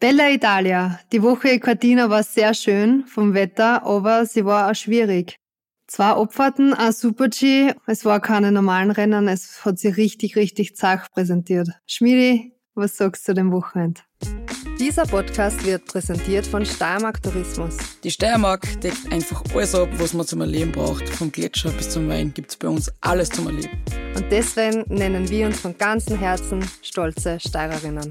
Bella Italia. Die Woche in Cortina war sehr schön vom Wetter, aber sie war auch schwierig. Zwei Abfahrten, ein Super-G. Es war keine normalen Rennen, es hat sich richtig, richtig zart präsentiert. Schmiedi, was sagst du dem Wochenende? Dieser Podcast wird präsentiert von Steiermark Tourismus. Die Steiermark deckt einfach alles ab, was man zum Erleben braucht. Vom Gletscher bis zum Wein gibt's bei uns alles zum Erleben. Und deswegen nennen wir uns von ganzem Herzen stolze Steirerinnen.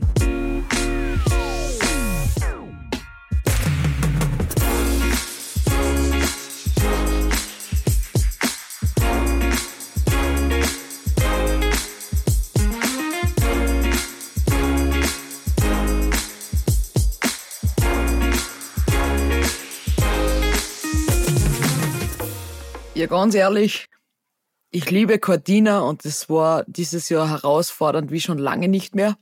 Ja, ganz ehrlich, ich liebe Cortina und es war dieses Jahr herausfordernd wie schon lange nicht mehr.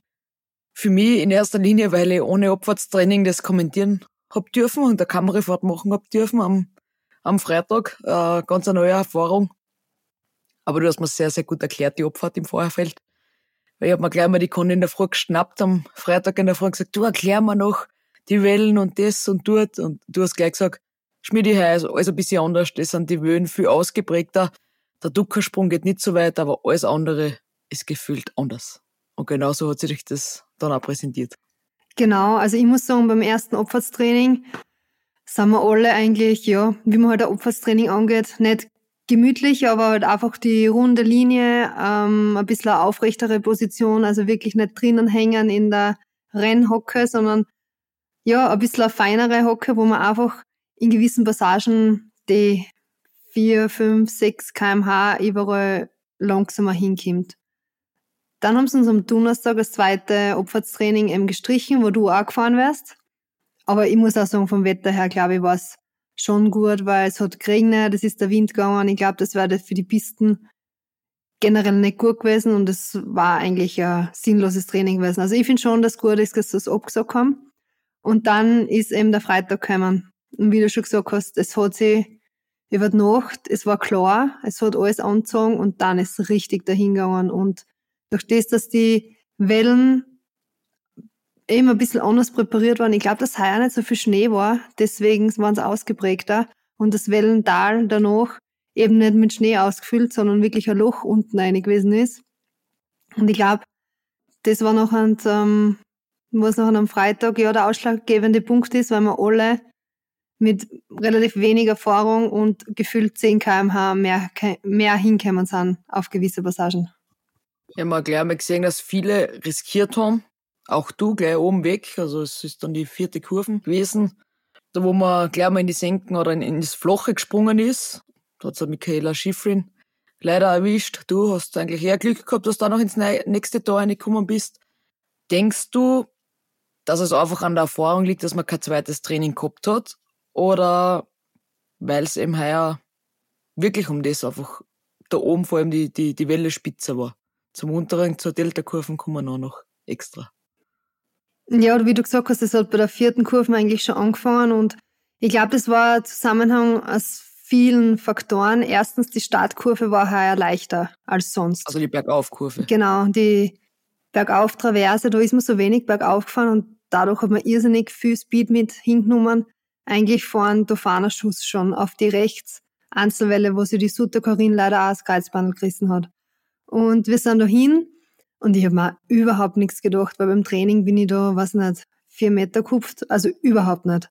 Für mich in erster Linie, weil ich ohne Abfahrtstraining das kommentieren hab dürfen und der Kamerafahrt machen hab dürfen am, am Freitag. Äh, ganz eine neue Erfahrung. Aber du hast mir sehr, sehr gut erklärt, die Abfahrt im Vorherfeld. Weil ich hab mir gleich mal die Conny in der Früh geschnappt am Freitag in der Früh gesagt, du erklär mir noch die Wellen und das und dort. Und du hast gleich gesagt, Schmiedi ist alles ein bisschen anders. Das sind die Wöhn viel ausgeprägter. Der Duckersprung geht nicht so weit, aber alles andere ist gefühlt anders. Und genauso hat sich das dann auch präsentiert. Genau, also ich muss sagen, beim ersten Opferstraining sind wir alle eigentlich, ja, wie man halt ein Opferstraining angeht, nicht gemütlich, aber halt einfach die runde Linie, ähm, ein bisschen eine aufrechtere Position, also wirklich nicht drinnen hängen in der Rennhocke, sondern ja, ein bisschen eine feinere Hocke, wo man einfach in gewissen Passagen die 4, 5, 6 kmh überall langsamer hinkommt. Dann haben sie uns am Donnerstag das zweite Abfahrtstraining eben gestrichen, wo du auch gefahren wärst. Aber ich muss auch sagen, vom Wetter her, glaube ich, war es schon gut, weil es hat geregnet, es ist der Wind gegangen. Ich glaube, das wäre für die Pisten generell nicht gut gewesen und es war eigentlich ein sinnloses Training gewesen. Also ich finde schon, dass gut ist, dass sie es abgesagt haben. Und dann ist eben der Freitag gekommen. Und wie du schon gesagt hast, es hat sich über die Nacht, es war klar, es hat alles angezogen und dann ist es richtig dahingegangen. Und durch das, dass die Wellen eben ein bisschen anders präpariert waren, ich glaube, dass heuer nicht so viel Schnee war, deswegen waren sie ausgeprägter. Und das Wellental danach eben nicht mit Schnee ausgefüllt, sondern wirklich ein Loch unten rein gewesen ist. Und ich glaube, das war noch ein, ähm, was noch am Freitag ja der ausschlaggebende Punkt ist, weil wir alle mit relativ wenig Erfahrung und gefühlt 10 kmh mehr, mehr hinkommen sind auf gewisse Passagen. Ich habe gleich mal gesehen, dass viele riskiert haben. Auch du gleich oben weg. Also es ist dann die vierte Kurve gewesen, da wo man gleich mal in die Senken oder in, in das Flache gesprungen ist. Da hat Michaela Schifrin leider erwischt. Du hast eigentlich eher Glück gehabt, dass du da noch ins nächste Tor reingekommen bist. Denkst du, dass es einfach an der Erfahrung liegt, dass man kein zweites Training gehabt hat? Oder weil es eben heuer wirklich um das einfach da oben vor allem die, die, die Welle spitzer war. Zum unteren, zur Delta-Kurven kommen wir noch extra. Ja, wie du gesagt hast, das hat bei der vierten Kurve eigentlich schon angefangen und ich glaube, das war ein Zusammenhang aus vielen Faktoren. Erstens, die Startkurve war heuer leichter als sonst. Also die Bergaufkurve. Genau, die Bergauf-Traverse, da ist man so wenig bergauf gefahren und dadurch hat man irrsinnig viel Speed mit hingenommen eigentlich vor einem Tofana-Schuss schon auf die rechts Einzelwelle, wo sie die Sutter Corinne leider auch das Kreuzbandel gerissen hat. Und wir sind da hin und ich habe mir überhaupt nichts gedacht, weil beim Training bin ich da, was nicht, vier Meter kupft, also überhaupt nicht.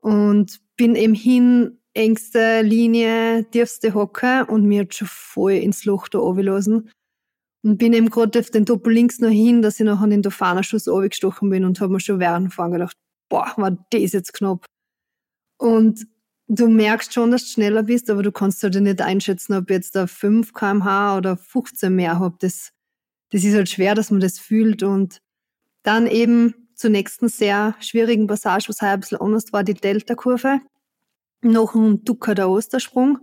Und bin eben hin, engste Linie, tiefste Hocke und mir hat schon voll ins Loch da runtergelassen. Und bin eben gerade auf den Doppel links noch hin, dass ich noch an den Tofana-Schuss gestochen bin und habe mir schon während vorn gedacht, boah, war das jetzt knapp. Und du merkst schon, dass du schneller bist, aber du kannst halt nicht einschätzen, ob jetzt da 5 kmh oder 15 mehr habe. Das, das ist halt schwer, dass man das fühlt. Und dann eben zur nächsten sehr schwierigen Passage, was halt ein bisschen anders war, die Delta-Kurve. Noch ein Ducker der Ostersprung.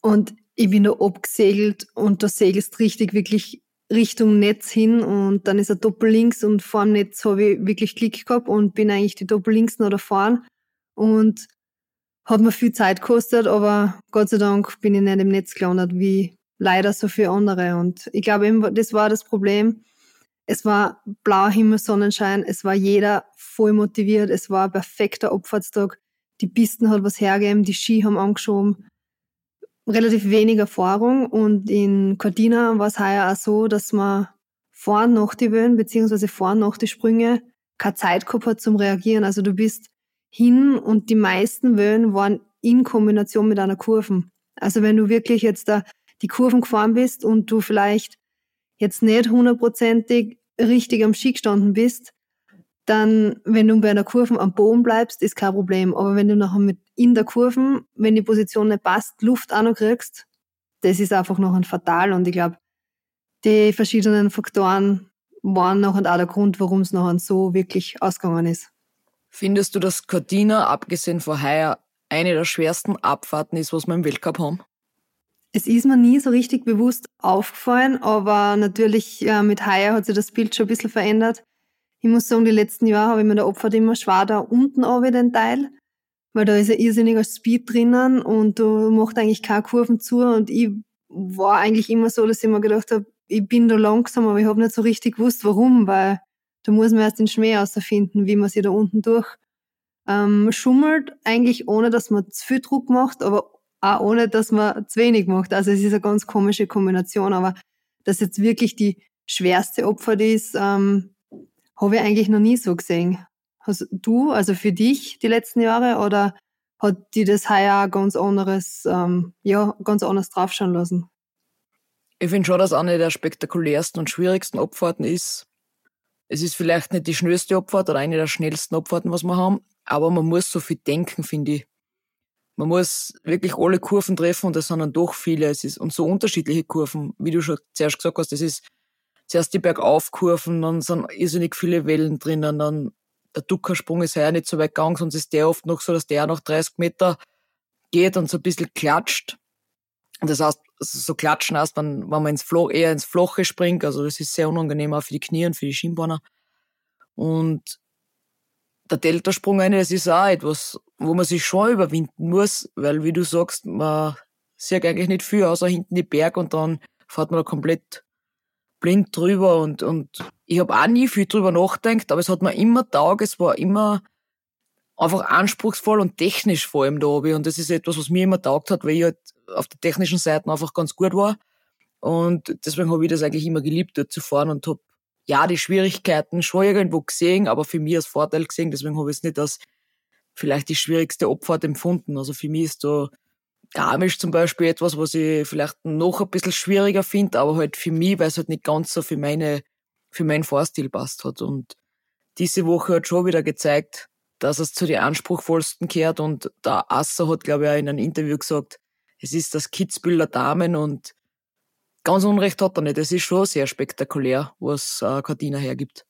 Und ich bin da abgesegelt und da segelst richtig wirklich Richtung Netz hin und dann ist er Doppel links und vor dem Netz habe ich wirklich Klick gehabt und bin eigentlich die Doppel links noch da vorne und hat mir viel Zeit gekostet, aber Gott sei Dank bin ich nicht im Netz gelandet, wie leider so viele andere. Und ich glaube das war das Problem. es war blauer Himmel, Sonnenschein, es war jeder voll motiviert, es war ein perfekter Abfahrtstag. Die Pisten hat was hergegeben, die Ski haben angeschoben. Relativ wenig Erfahrung und in Cortina war es heuer auch so, dass man vor nach die Wellen, beziehungsweise vor nach die Sprünge keine Zeit gehabt hat zum Reagieren. Also du bist hin und die meisten Wellen waren in Kombination mit einer Kurven. Also wenn du wirklich jetzt da die Kurven gefahren bist und du vielleicht jetzt nicht hundertprozentig richtig am Ski gestanden bist, dann, wenn du bei einer Kurve am Boden bleibst, ist kein Problem. Aber wenn du nachher mit in der Kurve, wenn die Position nicht passt, Luft auch noch kriegst, das ist einfach noch ein fatal. Und ich glaube, die verschiedenen Faktoren waren noch auch der Grund, warum es noch so wirklich ausgegangen ist. Findest du, dass Cortina, abgesehen von heuer, eine der schwersten Abfahrten ist, was wir im Weltcup haben? Es ist mir nie so richtig bewusst aufgefallen, aber natürlich äh, mit Haier hat sich das Bild schon ein bisschen verändert. Ich muss sagen, die letzten Jahre habe ich mir der Opfer immer schwer da unten auch den Teil, weil da ist ja irrsinniger Speed drinnen und du machst eigentlich keine Kurven zu und ich war eigentlich immer so, dass ich mir gedacht habe, ich bin da langsam, aber ich habe nicht so richtig gewusst, warum, weil da muss man erst den Schmäh außerfinden, wie man sich da unten durch ähm, schummelt, eigentlich ohne, dass man zu viel Druck macht, aber auch ohne, dass man zu wenig macht. Also es ist eine ganz komische Kombination, aber dass jetzt wirklich die schwerste Opfer ist, ähm, habe ich eigentlich noch nie so gesehen. Hast du, also für dich die letzten Jahre, oder hat die das heuer ganz anderes, ähm, ja, ganz anders draufschauen lassen? Ich finde schon, dass eine der spektakulärsten und schwierigsten Abfahrten ist. Es ist vielleicht nicht die schnellste Abfahrt oder eine der schnellsten Abfahrten, was wir haben, aber man muss so viel denken, finde ich. Man muss wirklich alle Kurven treffen und das sind dann doch viele. Es ist, und so unterschiedliche Kurven, wie du schon zuerst gesagt hast, das ist zuerst die Bergaufkurven, dann sind irrsinnig viele Wellen drinnen, dann der Duckersprung ist ja nicht so weit gegangen, sonst ist der oft noch so, dass der noch 30 Meter geht und so ein bisschen klatscht. Das heißt, so klatschen heißt, wenn, wenn man ins Flo eher ins Floche springt, also das ist sehr unangenehm auch für die Knie und für die Schienbeine. Und der Deltasprung eine, das ist auch etwas, wo man sich schon überwinden muss, weil wie du sagst, man sieht eigentlich nicht viel, außer hinten die Berg und dann fährt man da komplett blind drüber und, und ich habe auch nie viel drüber nachgedacht, aber es hat mir immer taugt, es war immer einfach anspruchsvoll und technisch vor allem da oben und das ist etwas, was mir immer taugt hat, weil ich halt auf der technischen Seite einfach ganz gut war und deswegen habe ich das eigentlich immer geliebt, dort zu fahren und habe ja, die Schwierigkeiten schon irgendwo gesehen, aber für mich als Vorteil gesehen. Deswegen habe ich es nicht als vielleicht die schwierigste Abfahrt empfunden. Also für mich ist da Garmisch zum Beispiel etwas, was ich vielleicht noch ein bisschen schwieriger finde, aber halt für mich, weil es halt nicht ganz so für meine, für meinen Fahrstil passt hat. Und diese Woche hat schon wieder gezeigt, dass es zu den anspruchsvollsten gehört und der Asser hat, glaube ich, auch in einem Interview gesagt, es ist das Kitzbühel der Damen und ganz Unrecht hat er nicht. Es ist schon sehr spektakulär, was äh, Cardina hergibt.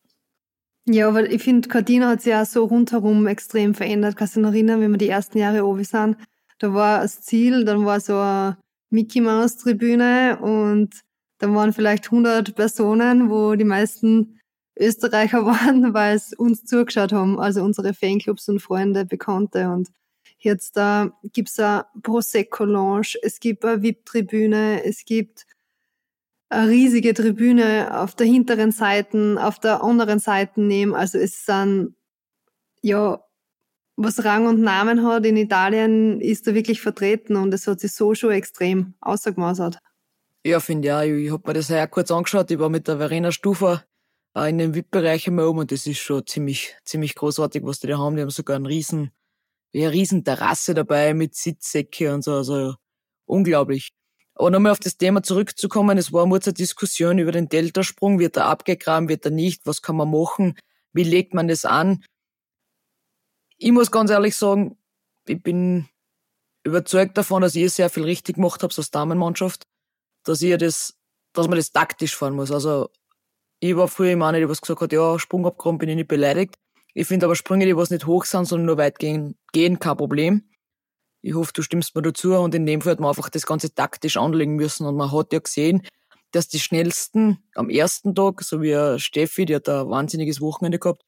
Ja, aber ich finde, Cardina hat sich ja so rundherum extrem verändert. Kannst du dich noch erinnern, wenn wir die ersten Jahre oben sind? Da war das Ziel, dann war so eine Mickey Mouse Tribüne und dann waren vielleicht 100 Personen, wo die meisten Österreicher waren, weil es uns zugeschaut haben, also unsere Fanclubs und Freunde, Bekannte und Jetzt da äh, gibt's eine Prosecco-Lounge, es gibt eine VIP-Tribüne, es gibt eine riesige Tribüne auf der hinteren Seite, auf der anderen Seite nehmen. Also es sind, ja, was Rang und Namen hat in Italien, ist da wirklich vertreten und es hat sich so schon extrem ausgemaßert. Ja, finde ich auch. Ich habe mir das ja kurz angeschaut. Ich war mit der Verena Stufer in dem VIP-Bereich immer oben und das ist schon ziemlich, ziemlich großartig, was die da haben. Die haben sogar einen riesen, eine riesen Terrasse dabei mit Sitzsäcke und so. Also unglaublich. Aber nochmal auf das Thema zurückzukommen, es war eine Diskussion über den Deltasprung. Wird er abgegraben, wird er nicht? Was kann man machen? Wie legt man das an? Ich muss ganz ehrlich sagen, ich bin überzeugt davon, dass ihr sehr viel richtig gemacht habt als Damenmannschaft, dass ihr das, dass man das taktisch fahren muss. Also, ich war früher immer eine, die was gesagt hat, ja, Sprungabgraben bin ich nicht beleidigt. Ich finde aber Sprünge, die was nicht hoch sind, sondern nur weit gehen, gehen kein Problem. Ich hoffe, du stimmst mir dazu. Und in dem Fall hat man einfach das Ganze taktisch anlegen müssen. Und man hat ja gesehen, dass die schnellsten am ersten Tag, so wie Steffi, die hat ein wahnsinniges Wochenende gehabt,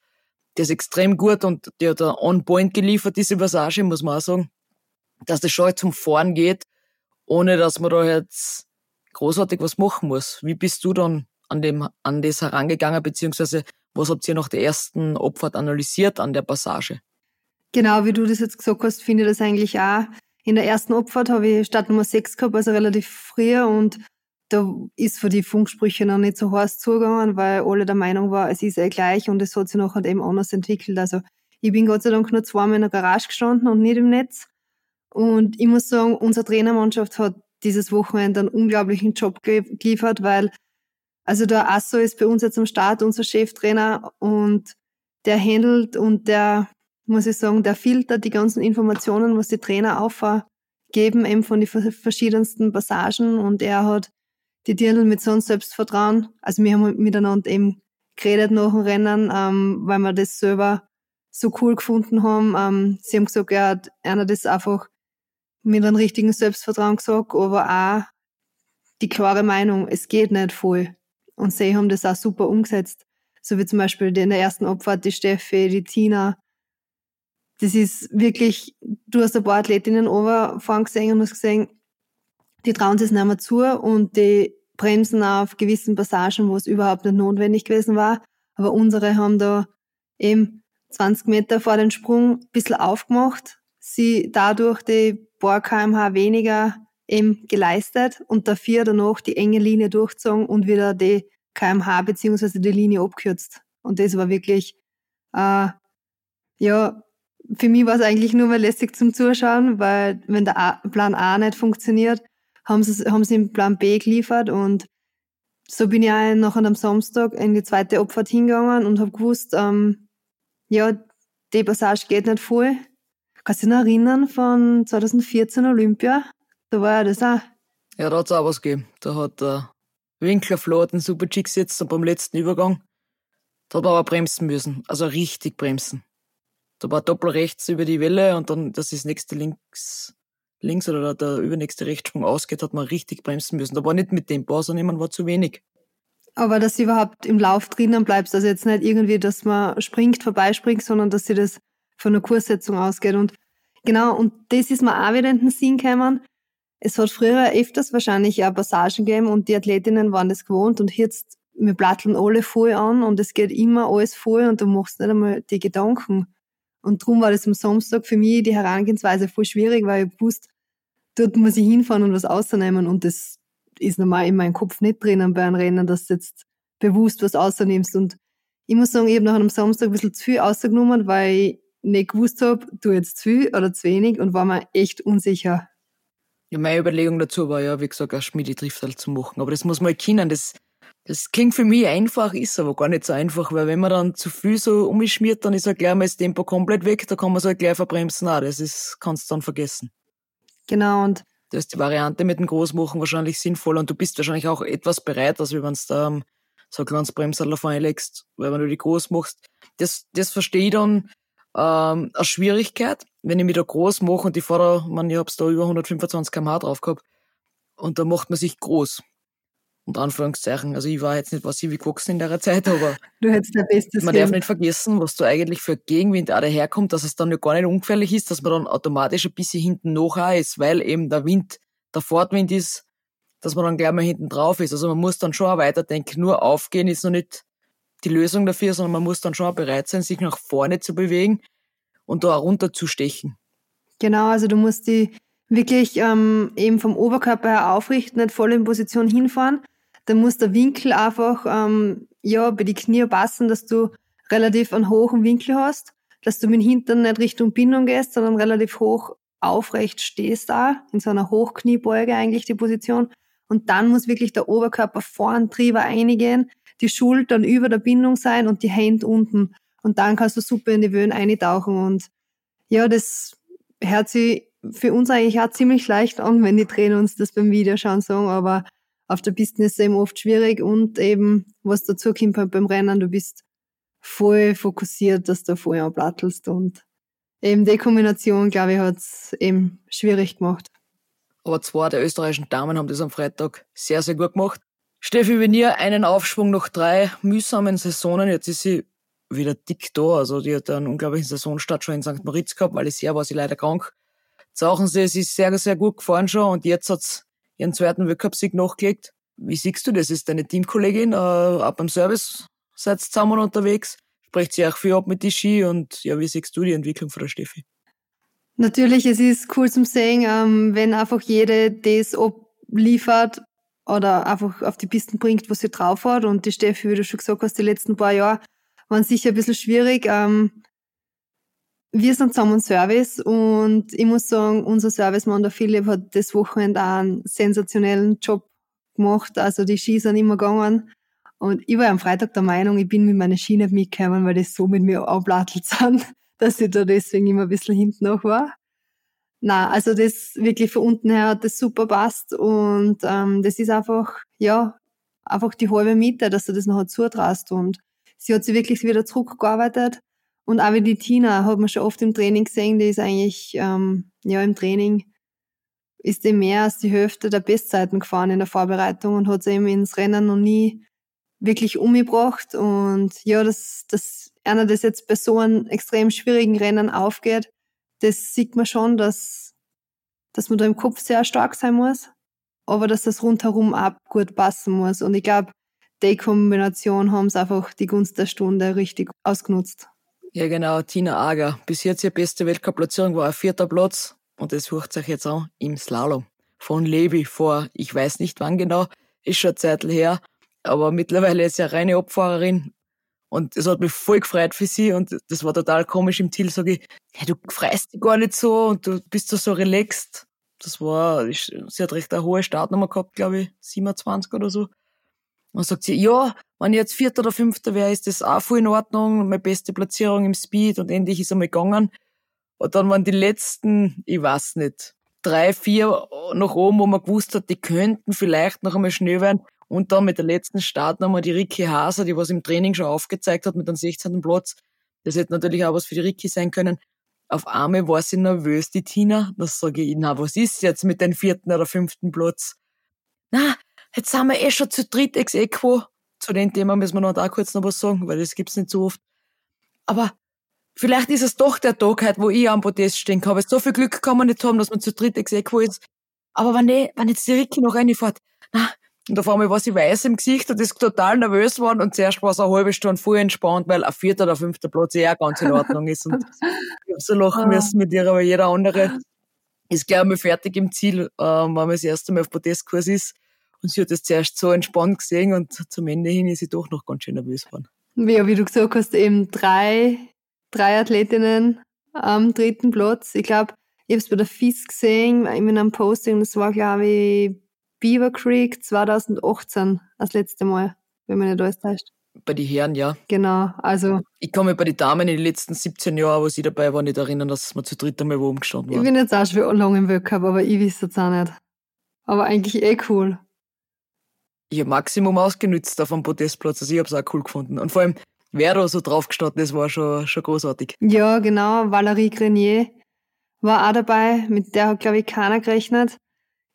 der ist extrem gut und der hat on point geliefert, diese Passage, muss man auch sagen, dass das schon zum Fahren geht, ohne dass man da jetzt großartig was machen muss. Wie bist du dann an dem, an das herangegangen, beziehungsweise was habt ihr nach der ersten Opfert analysiert an der Passage? Genau, wie du das jetzt gesagt hast, finde ich das eigentlich auch. In der ersten Opfert habe ich Startnummer 6 gehabt, also relativ früh und da ist für die Funksprüche noch nicht so heiß zugegangen, weil alle der Meinung war, es ist eh gleich und es hat sich nachher eben anders entwickelt. Also ich bin Gott sei Dank nur zweimal in der Garage gestanden und nicht im Netz. Und ich muss sagen, unsere Trainermannschaft hat dieses Wochenende einen unglaublichen Job geliefert, weil also der Asso ist bei uns jetzt am Start, unser Cheftrainer und der handelt und der, muss ich sagen, der filtert die ganzen Informationen, was die Trainer aufgeben, eben von den verschiedensten Passagen und er hat die Dirndl mit so einem Selbstvertrauen. Also wir haben miteinander eben geredet nach dem Rennen, ähm, weil wir das selber so cool gefunden haben. Ähm, sie haben gesagt, er hat einer das einfach mit einem richtigen Selbstvertrauen gesagt, aber auch die klare Meinung, es geht nicht voll. Und sie haben das auch super umgesetzt. So wie zum Beispiel in der ersten Abfahrt die Steffi, die Tina. Das ist wirklich, du hast ein paar Athletinnen overfahren gesehen und hast gesehen, die trauen sich nicht mehr zu und die bremsen auf gewissen Passagen, wo es überhaupt nicht notwendig gewesen war. Aber unsere haben da eben 20 Meter vor den Sprung ein bisschen aufgemacht, sie dadurch die paar kmh weniger eben geleistet und dafür danach die enge Linie durchgezogen und wieder die kmh beziehungsweise die Linie abgekürzt. Und das war wirklich, äh, ja, für mich war es eigentlich nur mal lästig zum Zuschauen, weil wenn der Plan A nicht funktioniert, haben sie, haben sie im Plan B geliefert und so bin ich auch noch am Samstag in die zweite Abfahrt hingegangen und habe gewusst, ähm, ja, die Passage geht nicht voll. Kannst du dich noch erinnern von 2014 Olympia? Da war ja das auch. Ja, da hat es auch was gegeben. Da hat der Winkler Flo einen super Chick gesetzt und beim letzten Übergang, da hat er aber bremsen müssen. Also richtig bremsen. Da war doppel rechts über die Welle und dann, dass das nächste links, links oder der übernächste Rechtsprung ausgeht, hat man richtig bremsen müssen. Da war nicht mit dem sondern man war zu wenig. Aber dass du überhaupt im Lauf drinnen bleibst, also jetzt nicht irgendwie, dass man springt, vorbeispringt, sondern dass sie das von der Kurssetzung ausgeht. Und genau, und das ist mir auch wieder in den Sinn gekommen. Es hat früher öfters wahrscheinlich auch Passagen gegeben und die Athletinnen waren das gewohnt und jetzt, wir platteln alle voll an und es geht immer alles voll und du machst nicht einmal die Gedanken. Und darum war das am Samstag für mich die Herangehensweise voll schwierig, weil ich wusste, dort muss ich hinfahren und was ausnehmen und das ist normal in meinem Kopf nicht drinnen bei einem Rennen, dass du jetzt bewusst was ausnimmst. Und ich muss sagen, ich habe nach einem Samstag ein bisschen zu viel ausgenommen, weil ich nicht gewusst habe, du jetzt zu viel oder zu wenig und war mir echt unsicher. Ja, meine Überlegung dazu war ja, wie gesagt, ein Schmiede-Drift halt zu machen. Aber das muss man halt kennen. Das, das klingt für mich einfach, ist aber gar nicht so einfach, weil wenn man dann zu viel so umschmiert, dann ist halt gleich mal das Tempo komplett weg, da kann man es halt gleich verbremsen. Auch. Das ist, kannst du dann vergessen. Genau, und da ist die Variante mit dem Großmachen wahrscheinlich sinnvoll und du bist wahrscheinlich auch etwas bereit, also wenn du da so ein kleines Bremsal auf einlegst, weil wenn du die groß machst. Das, das verstehe ich dann ähm, als Schwierigkeit, wenn ich mich da groß mache und ich fahre, man, ich hab's da über 125 km/h drauf gehabt und da macht man sich groß. Und Anführungszeichen. Also ich war jetzt nicht was ich wie gewachsen in der Zeit, aber du hättest der Bestes man darf nicht vergessen, was da eigentlich für Gegenwind auch daherkommt, dass es dann ja gar nicht ungefährlich ist, dass man dann automatisch ein bisschen hinten noch ist, weil eben der Wind, der Fortwind ist, dass man dann gleich mal hinten drauf ist. Also man muss dann schon auch weiterdenken. Nur aufgehen ist noch nicht die Lösung dafür, sondern man muss dann schon bereit sein, sich nach vorne zu bewegen und da auch runter zu stechen. Genau, also du musst die wirklich ähm, eben vom Oberkörper her aufrichten, nicht voll in Position hinfahren, dann muss der Winkel einfach ähm, ja bei die Knie passen, dass du relativ einen hohen Winkel hast, dass du mit dem Hintern nicht Richtung Bindung gehst, sondern relativ hoch aufrecht stehst da, in so einer Hochkniebeuge eigentlich die Position. Und dann muss wirklich der Oberkörper vorn drüber einigen, die Schultern über der Bindung sein und die Hände unten. Und dann kannst du super in die Wöhn eintauchen. Und ja, das hört sich für uns eigentlich auch ziemlich leicht an, wenn die Trainer uns das beim Videoschauen sagen, aber auf der Piste ist es eben oft schwierig und eben, was dazu kommt halt beim Rennen, du bist voll fokussiert, dass du voll anplattelst und eben die Kombination, glaube ich, hat es eben schwierig gemacht. Aber zwei der österreichischen Damen haben das am Freitag sehr, sehr gut gemacht. Steffi Venier, einen Aufschwung nach drei mühsamen Saisonen. Jetzt ist sie wieder dick da. Also die hat einen unglaublichen Saisonstart schon in St. Moritz gehabt, weil ich sehr war sie leider krank. Jetzt sie, sie ist sehr, sehr gut gefahren schon und jetzt hat's ihren zweiten Weltcupsieg nachgelegt. wie siehst du das? Ist deine Teamkollegin äh, auch beim Service? Seid zusammen unterwegs? Sprecht sie auch viel ab mit die Ski und ja, wie siehst du die Entwicklung von der Steffi? Natürlich, es ist cool zum sehen, ähm, wenn einfach jede das abliefert oder einfach auf die Pisten bringt, was sie drauf hat. Und die Steffi, wie du schon gesagt hast, die letzten paar Jahre waren sicher ein bisschen schwierig. Ähm, wir sind zusammen Service und ich muss sagen, unser Servicemann, der Philipp, hat das Wochenende auch einen sensationellen Job gemacht. Also die Ski sind immer gegangen. Und ich war am Freitag der Meinung, ich bin mit meiner Ski nicht mitgekommen, weil das so mit mir ablattelt sind, dass ich da deswegen immer ein bisschen hinten noch war. Na, also das wirklich von unten her hat das super passt und ähm, das ist einfach, ja, einfach die halbe Miete, dass du das noch zutraust und sie hat sich wirklich wieder zurückgearbeitet und auch wie die Tina hat man schon oft im Training gesehen, die ist eigentlich, ähm, ja, im Training ist die mehr als die Hälfte der Bestzeiten gefahren in der Vorbereitung und hat sie eben ins Rennen noch nie wirklich umgebracht. Und ja, dass, dass einer das jetzt bei so einem extrem schwierigen Rennen aufgeht, das sieht man schon, dass, dass man da im Kopf sehr stark sein muss, aber dass das rundherum ab gut passen muss. Und ich glaube, die Kombination haben es einfach die Gunst der Stunde richtig ausgenutzt. Ja, genau, Tina Ager. Bis jetzt ihre beste Weltcup-Platzierung war ein vierter Platz und das hört sich jetzt an im Slalom. Von Levi vor, ich weiß nicht wann genau, ist schon eine Zeit her, aber mittlerweile ist sie eine reine Abfahrerin und es hat mich voll gefreut für sie und das war total komisch im Ziel, sage ich, hey, du freust dich gar nicht so und du bist so, so relaxed. Das war, sie hat recht eine hohe Startnummer gehabt, glaube ich, 27 oder so. Und sagt sie, ja, wenn ich jetzt Vierter oder Fünfter wäre, ist das auch voll in Ordnung, meine beste Platzierung im Speed und endlich ist einmal gegangen. Und dann waren die letzten, ich weiß nicht, drei, vier nach oben, wo man gewusst hat, die könnten vielleicht noch einmal schnell werden. Und dann mit der letzten Startnummer die Ricky Haser, die was im Training schon aufgezeigt hat mit dem 16. Platz. Das hätte natürlich auch was für die Ricky sein können. Auf einmal war sie nervös, die Tina. Da sage ich, na, was ist jetzt mit dem vierten oder fünften Platz? Na, jetzt sind wir eh schon zu dritt ex equo. Zu dem Thema müssen wir noch da kurz noch was sagen, weil das gibt's nicht so oft. Aber vielleicht ist es doch der Tag heute, wo ich am Podest stehen kann. Weil so viel Glück kann man nicht haben, dass man zu dritt ex equo ist. Aber wenn, nicht, wenn jetzt die Ricky noch reinfährt, na, und auf einmal war sie weiß im Gesicht und ist total nervös geworden und zuerst war es eine halbe Stunde voll entspannt, weil ein vierter oder fünfter Platz eh auch ganz in Ordnung ist. Und ich hab so lachen ah. müssen mit ihr, aber jeder andere ist gleich einmal fertig im Ziel, äh, wenn man das erste Mal auf Podestkurs ist. Und sie hat das zuerst so entspannt gesehen und zum Ende hin ist sie doch noch ganz schön nervös geworden. Ja, wie du gesagt hast, eben drei, drei Athletinnen am dritten Platz. Ich glaube, ich habe es bei der FIS gesehen, in einem Posting, das war, glaube ich, Beaver Creek 2018 das letzte Mal, wenn man nicht alles täuscht. Bei den Herren, ja. Genau, also. Ich kann mich bei den Damen in den letzten 17 Jahren, wo sie dabei waren, nicht erinnern, dass wir zu dritt einmal wo umgestanden waren. Ich bin jetzt auch schon lange im Weltcup, aber ich wüsste es auch nicht. Aber eigentlich eh cool. Ich habe Maximum ausgenützt auf dem Podestplatz, also ich habe es auch cool gefunden. Und vor allem, wer da so draufgestanden ist, war schon, schon großartig. Ja, genau. Valerie Grenier war auch dabei, mit der hat, glaube ich, keiner gerechnet.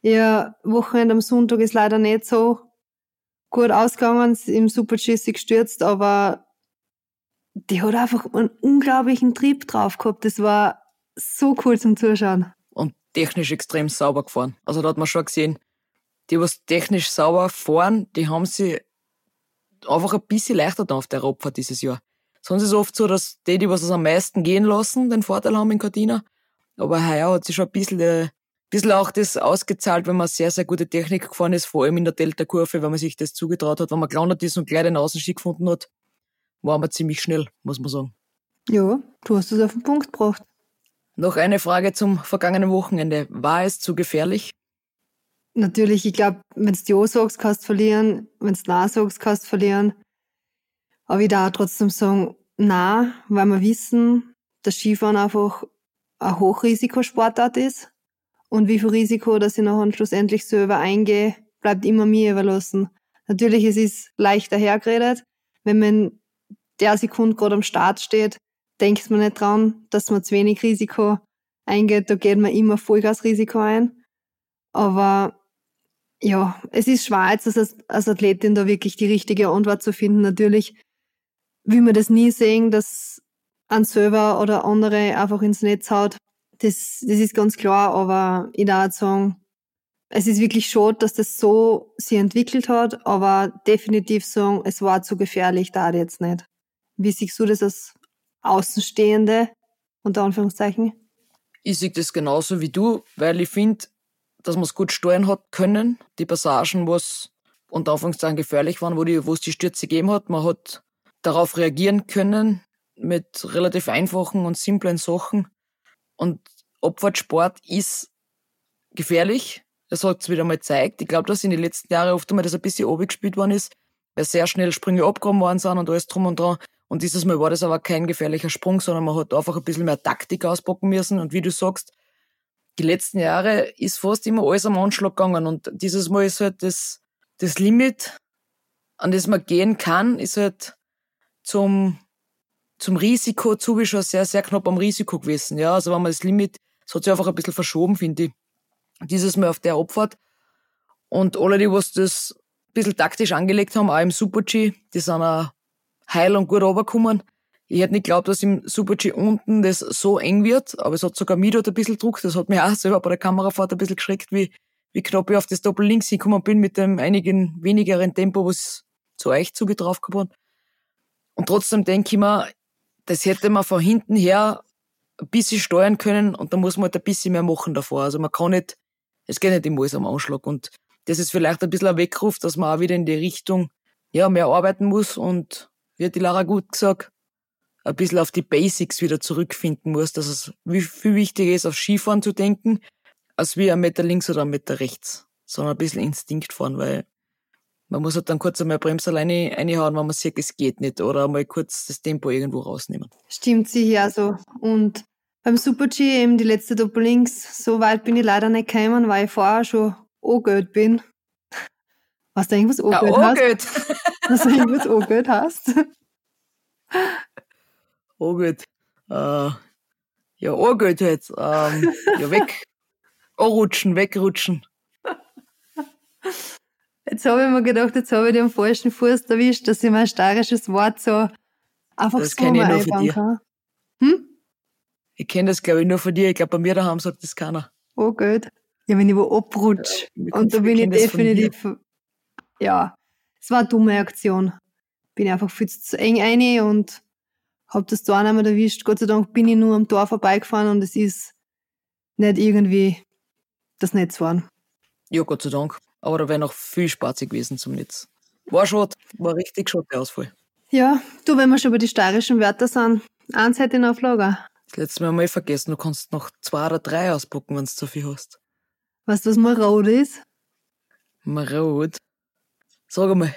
Ihr Wochenende am Sonntag ist leider nicht so gut ausgegangen, im Super-G gestürzt, aber die hat einfach einen unglaublichen Trieb drauf gehabt. Das war so cool zum Zuschauen. Und technisch extrem sauber gefahren. Also da hat man schon gesehen, die, was technisch sauber fahren, die haben sie einfach ein bisschen leichter da auf der Radfahrt dieses Jahr. Sonst ist es oft so, dass die, die was es am meisten gehen lassen, den Vorteil haben in Cortina. Aber heuer hat sie schon ein bisschen die, bisschen auch das ausgezahlt, wenn man sehr, sehr gute Technik gefahren ist, vor allem in der Delta-Kurve, wenn man sich das zugetraut hat, wenn man gelandet ist und gleich den Außenstieg gefunden hat, war man ziemlich schnell, muss man sagen. Ja, du hast es auf den Punkt gebracht. Noch eine Frage zum vergangenen Wochenende. War es zu gefährlich? Natürlich, ich glaube, wenn du Ja sagst, kannst du verlieren. Wenn du Nein sagst, kannst du verlieren. Aber ich darf trotzdem sagen, Nein, weil wir wissen, dass Skifahren einfach ein Hochrisikosportart ist. Und wie viel Risiko, dass ich nachher schlussendlich selber eingehe, bleibt immer mir überlassen. Natürlich, es ist leichter hergeredet. Wenn man der Sekunde gerade am Start steht, denkt man nicht dran, dass man zu wenig Risiko eingeht. Da geht man immer Vollgasrisiko ein. Aber ja, es ist schwer, jetzt als, als Athletin da wirklich die richtige Antwort zu finden. Natürlich will man das nie sehen, dass ein selber oder andere einfach ins Netz haut das, das ist ganz klar, aber ich darf sagen, es ist wirklich schade, dass das so sich entwickelt hat, aber definitiv sagen, es war zu gefährlich, da jetzt nicht. Wie siehst du das als Außenstehende, unter Anführungszeichen? Ich sehe das genauso wie du, weil ich finde, dass man es gut steuern hat können. Die Passagen, wo es unter Anführungszeichen gefährlich waren, wo, wo es die Stürze gegeben hat. Man hat darauf reagieren können mit relativ einfachen und simplen Sachen. Und Abfahrtsport ist gefährlich. Das hat es wieder mal gezeigt. Ich glaube, dass in den letzten Jahren oft einmal das ein bisschen abgespielt worden ist, weil sehr schnell Sprünge abgehoben worden sind und alles drum und dran. Und dieses Mal war das aber kein gefährlicher Sprung, sondern man hat einfach ein bisschen mehr Taktik auspacken müssen. Und wie du sagst, die letzten Jahre ist fast immer alles am Anschlag gegangen. Und dieses Mal ist halt das, das Limit, an das man gehen kann, ist halt zum, zum Risiko zu schon sehr, sehr knapp am Risiko gewesen. Ja, also wenn man das Limit, es hat sich einfach ein bisschen verschoben, finde ich. Dieses Mal auf der Abfahrt. Und alle, die was das ein bisschen taktisch angelegt haben, auch im Super-G, die sind auch heil und gut runtergekommen. Ich hätte nicht geglaubt, dass im Super-G unten das so eng wird, aber es hat sogar mich dort ein bisschen gedruckt. Das hat mich auch selber bei der Kamerafahrt ein bisschen geschreckt, wie, wie knapp ich auf das Doppel-Links hingekommen bin mit dem einigen wenigeren Tempo, was zu euch zugetrauf gehabt hat. Und trotzdem denke ich mir, das hätte man von hinten her ein bisschen steuern können und da muss man halt ein bisschen mehr machen davor. Also man kann nicht, es geht nicht immer alles am Anschlag und das ist vielleicht ein bisschen ein Weckruf, dass man auch wieder in die Richtung, ja, mehr arbeiten muss und, wie hat die Lara gut gesagt, ein bisschen auf die Basics wieder zurückfinden muss, dass es viel wichtiger ist, auf Skifahren zu denken, als wie ein Meter links oder ein Meter rechts, sondern ein bisschen Instinkt fahren, weil man muss halt dann kurz einmal Bremse alleine reinhauen, wenn man sieht, es geht nicht, oder mal kurz das Tempo irgendwo rausnehmen. Stimmt sicher so. Und beim Super-G eben die letzte Doppel links, so weit bin ich leider nicht gekommen, weil ich vorher schon angehört bin. Was du irgendwas angehört ja, hast? Was du irgendwas angehört hast? Angehört. Äh, ja, angehört jetzt. Ähm, ja, weg. Anrutschen, wegrutschen. Jetzt habe ich mir gedacht, jetzt habe ich den falschen Fuß erwischt, dass ich mein steirisches Wort so einfach das so mal einbauen kann. Hm? Ich kenne das, glaube ich, nur von dir. Ich glaube, bei mir daheim sagt das keiner. Oh gut. Ja, wenn ich wo abrutsche. Ja, und da bin ich definitiv, ja, es war eine dumme Aktion. Bin einfach viel zu eng rein und habe das da nicht mehr erwischt. Gott sei Dank bin ich nur am Tor vorbeigefahren und es ist nicht irgendwie das Netz waren. Ja, Gott sei Dank. Aber da wäre noch viel spaßig gewesen zum Netz. War schon, war richtig schon der Ausfall. Ja, du, wenn wir schon bei die steirischen Wörter sind, eins hätte ich noch auf Lager. Das letzte Mal mal vergessen, du kannst noch zwei oder drei auspacken, wenn du zu viel hast. Weißt du, was marot ist? Marot? Sag einmal.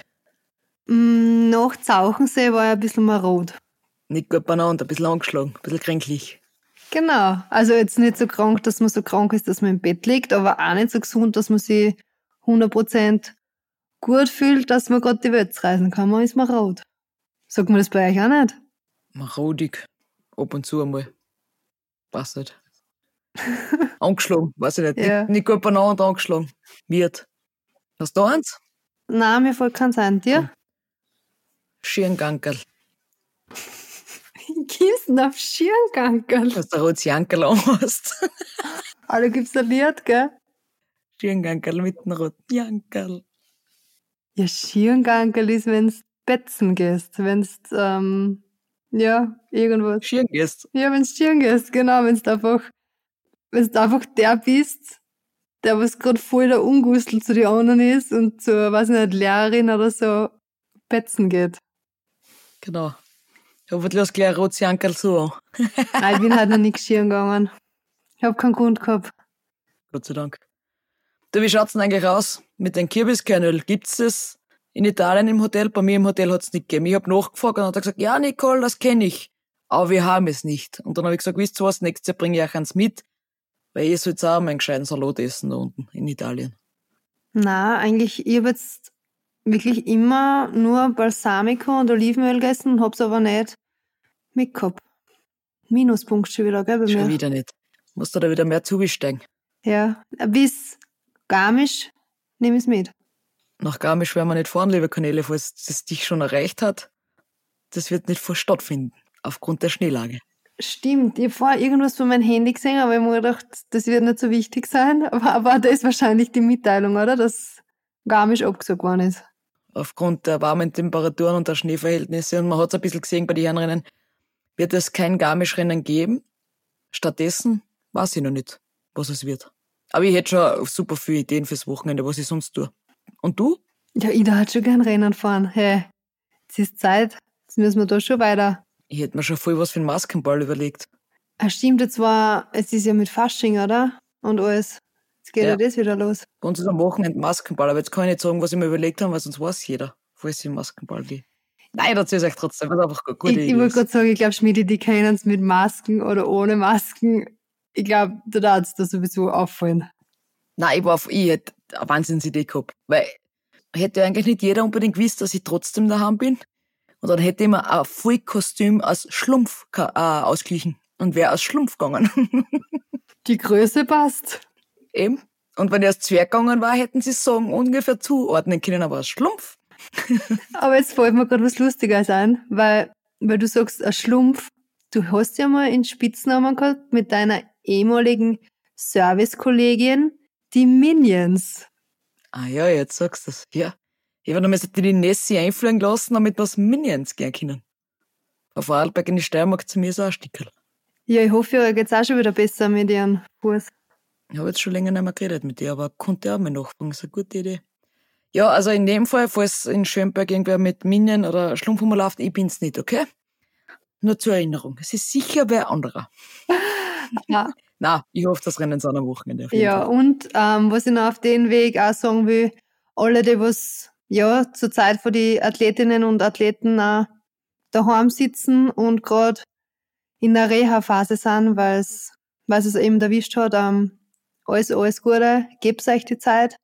Mm, nach Zauchensee war er ein bisschen marot. Nicht gut beieinander, ein bisschen angeschlagen, ein bisschen kränklich. Genau. Also jetzt nicht so krank, dass man so krank ist, dass man im Bett liegt, aber auch nicht so gesund, dass man sich 100% gut fühlt, dass man gerade die Welt reisen kann. Man ist marot. Sagt man das bei euch auch nicht? Marodig. Ab und zu einmal. Passt nicht. angeschlagen, weiß ich nicht. Ja. Nicht, nicht gut beieinander angeschlagen. Wird. Hast du eins? Nein, mir fällt kein sein. Dir? Schirngankerl. Gibst du auf Schirngankerl? Was der Rotsiankerl hast. Aber da es ein Lied, gell? Schirngankerl mit einem roten Jankerl. Ja, Schirngankerl ist, wenn du betzen gehst, wenn du, ähm, ja, irgendwo. Schirn gehst. Ja, wenn du Schirn gehst, genau, wenn du einfach, wenn du einfach der bist, der was gerade voll der Ungustel zu den anderen ist und zur, weiß nicht, Lehrerin oder so betzen geht. Genau. Hoffentlich hast du gleich ein rotes Jankerl so. Nein, ich bin halt noch nicht Schirn gegangen. Ich hab keinen Grund gehabt. Gott sei Dank. Du, wie schaut's denn eigentlich aus mit den Kürbiskernöl? Gibt's das in Italien im Hotel? Bei mir im Hotel hat's nicht gegeben. Ich hab nachgefragt und hat gesagt, ja, Nicole, das kenne ich. Aber wir haben es nicht. Und dann habe ich gesagt, wisst ihr was, nächstes Jahr bringe ich euch eins mit, weil ihr sollt auch mal einen gescheiten Salat essen da unten in Italien. Na, eigentlich, ich habe jetzt wirklich immer nur Balsamico und Olivenöl gegessen und hab's aber nicht mitgehabt. Minuspunkt schon wieder, gell, bei mir. Schon wieder nicht. Musst du da wieder mehr zubesteigen. Ja, bis Garmisch nehme ich es mit. Nach Garmisch werden wir nicht fahren, liebe Kanäle, falls das dich schon erreicht hat. Das wird nicht vor stattfinden, aufgrund der Schneelage. Stimmt, ich habe vorher irgendwas von meinem Handy gesehen, aber ich habe mir gedacht, das wird nicht so wichtig sein. Aber, aber das ist wahrscheinlich die Mitteilung, oder? Dass Garmisch abgesagt worden ist. Aufgrund der warmen Temperaturen und der Schneeverhältnisse. Und man hat es ein bisschen gesehen bei den Herrenrennen, wird es kein Garmisch-Rennen geben. Stattdessen weiß ich noch nicht, was es wird. Aber ich hätte schon super viele Ideen fürs Wochenende, was ich sonst tue. Und du? Ja, Ida hat schon gern Rennen fahren. Hey, es ist Zeit. Jetzt müssen wir da schon weiter. Ich hätte mir schon voll was für den Maskenball überlegt. Ah, stimmt, jetzt war, es ist ja mit Fasching, oder? Und alles. Jetzt geht ja, ja das wieder los. Bei uns ist am Wochenende Maskenball, aber jetzt kann ich nicht sagen, was ich mir überlegt habe, weil sonst weiß jeder, wo es im Maskenball geht. Nein, erzähl euch trotzdem, was einfach gute Ich, ich wollte gerade sagen, ich glaube, Schmiede, die kennen es mit Masken oder ohne Masken. Ich glaube, da darf es da sowieso auffallen. Nein, ich, war, ich hätte eine Wahnsinnsidee gehabt. Weil hätte eigentlich nicht jeder unbedingt gewusst, dass ich trotzdem daheim bin. Und dann hätte ich mir ein Vollkostüm als Schlumpf äh, ausglichen und wäre als Schlumpf gegangen. Die Größe passt. Eben. Und wenn ich als Zwerg gegangen war, hätten sie es sagen ungefähr zuordnen können, aber als Schlumpf. aber jetzt fällt mir gerade was Lustiges ein, weil, weil du sagst, ein Schlumpf, du hast ja mal einen Spitznamen gehabt mit deiner ehemaligen Servicekollegin, die Minions. Ah ja, jetzt sagst du es. Ja. Ich habe noch die Nessie einfliegen lassen, damit wir was Minions gern können. Auf Vorarlberg in die Steiermark zu mir ist auch ein Stickerl. Ja, ich hoffe, euch geht's auch schon wieder besser mit ihren Fuß. Ich habe jetzt schon länger nicht mehr geredet mit dir, aber konnte auch mal nachfragen. Das ist eine gute Idee. Ja, also in dem Fall, falls in Schönberg irgendwer mit Minion oder Schlumpfhummer läuft, ich bin's nicht, okay? Nur zur Erinnerung. Es ist sicher wer anderer. Ja. Na, ich hoffe, das Rennen sind am Wochenende. ja, Fall. und ähm, was ich noch auf den Weg auch sagen will, alle, die was ja zur Zeit für die Athletinnen und Athleten auch daheim sitzen und gerade in der Reha-Phase sind, weil es weil es eben erwischt hat, ähm, alles, alles Gute, gebt euch die Zeit,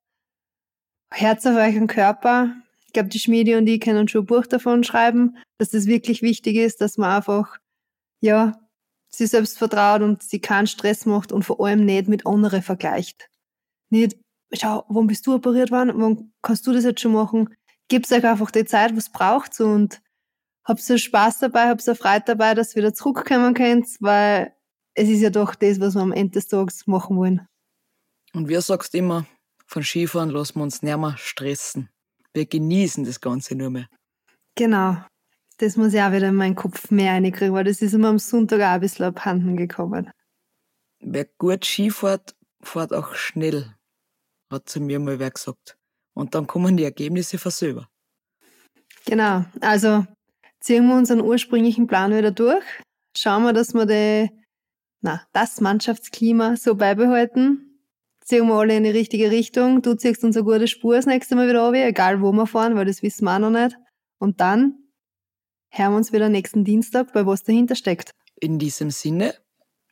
Herz auf euren Körper. Ich glaube, die Schmiede und ich können schon ein Buch davon schreiben, dass das wirklich wichtig ist, dass man einfach, ja, sie selbst vertraut und sie keinen Stress macht und vor allem nicht mit anderen vergleicht. Nicht, schau, wann bist du operiert worden? Wann kannst du das jetzt schon machen? Gebt euch einfach die Zeit, was braucht und habt so Spaß dabei, habt so Freude dabei, dass ihr wieder zurückkommen könnt, weil es ist ja doch das, was wir am Ende des Tages machen wollen. Und wir sagst immer, von Skifahren lassen wir uns nicht mehr stressen. Wir genießen das Ganze nur mehr. Genau. Das muss ich auch wieder in meinen Kopf mehr reinkriegen, weil das ist immer am Sonntag auch ein bisschen abhanden gekommen. Wer gut Skifährt, fährt auch schnell, hat zu mir mal wer gesagt. Und dann kommen die Ergebnisse von selber. Genau. Also ziehen wir unseren ursprünglichen Plan wieder durch. Schauen wir, dass wir die, na, das Mannschaftsklima so beibehalten ziehen wir alle in die richtige Richtung. Du ziehst uns eine gute Spur das nächste Mal wieder runter, egal wo wir fahren, weil das wissen wir auch noch nicht. Und dann hören wir uns wieder nächsten Dienstag, bei was dahinter steckt. In diesem Sinne,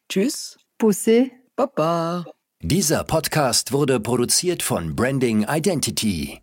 tschüss. Bussi. Baba. Dieser Podcast wurde produziert von Branding Identity.